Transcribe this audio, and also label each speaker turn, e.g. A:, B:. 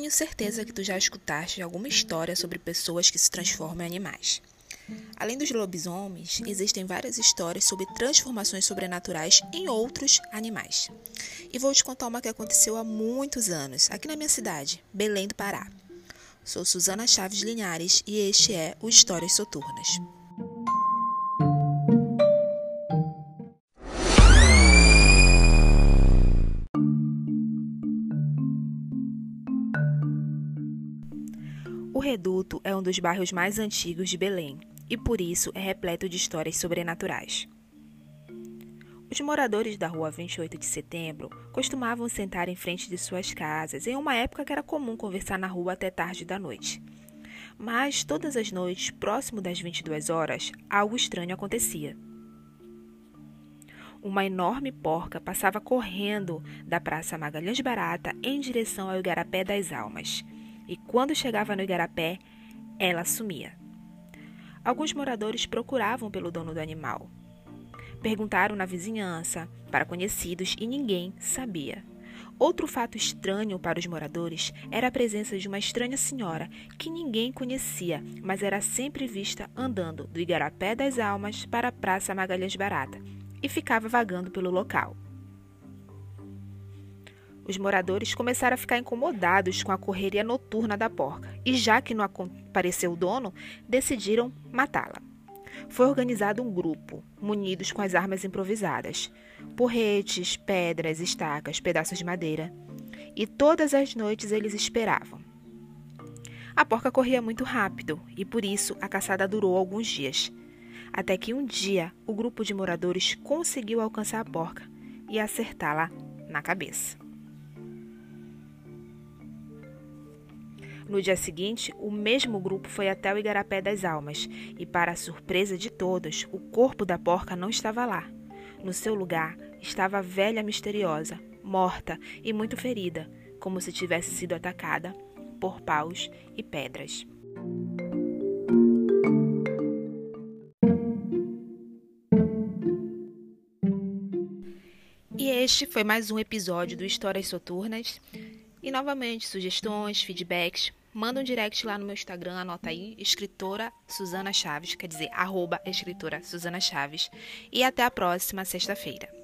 A: tenho certeza que tu já escutaste alguma história sobre pessoas que se transformam em animais. Além dos lobisomens, existem várias histórias sobre transformações sobrenaturais em outros animais. E vou te contar uma que aconteceu há muitos anos, aqui na minha cidade, Belém do Pará. Sou Suzana Chaves Linhares e este é o Histórias Soturnas. O Reduto é um dos bairros mais antigos de Belém e por isso é repleto de histórias sobrenaturais. Os moradores da rua 28 de setembro costumavam sentar em frente de suas casas em uma época que era comum conversar na rua até tarde da noite. Mas todas as noites, próximo das 22 horas, algo estranho acontecia. Uma enorme porca passava correndo da Praça Magalhães Barata em direção ao Igarapé das Almas e quando chegava no igarapé, ela sumia. Alguns moradores procuravam pelo dono do animal. Perguntaram na vizinhança, para conhecidos, e ninguém sabia. Outro fato estranho para os moradores era a presença de uma estranha senhora que ninguém conhecia, mas era sempre vista andando do Igarapé das Almas para a Praça Magalhães Barata e ficava vagando pelo local. Os moradores começaram a ficar incomodados com a correria noturna da porca e, já que não apareceu o dono, decidiram matá-la. Foi organizado um grupo, munidos com as armas improvisadas: porretes, pedras, estacas, pedaços de madeira. E todas as noites eles esperavam. A porca corria muito rápido e por isso a caçada durou alguns dias. Até que um dia o grupo de moradores conseguiu alcançar a porca e acertá-la na cabeça. No dia seguinte, o mesmo grupo foi até o Igarapé das Almas e, para surpresa de todos, o corpo da porca não estava lá. No seu lugar estava a velha misteriosa, morta e muito ferida, como se tivesse sido atacada por paus e pedras. E este foi mais um episódio do Histórias Soturnas. E novamente, sugestões, feedbacks, manda um direct lá no meu Instagram, anota aí, escritora Suzana Chaves, quer dizer, arroba escritora Suzana Chaves. E até a próxima sexta-feira.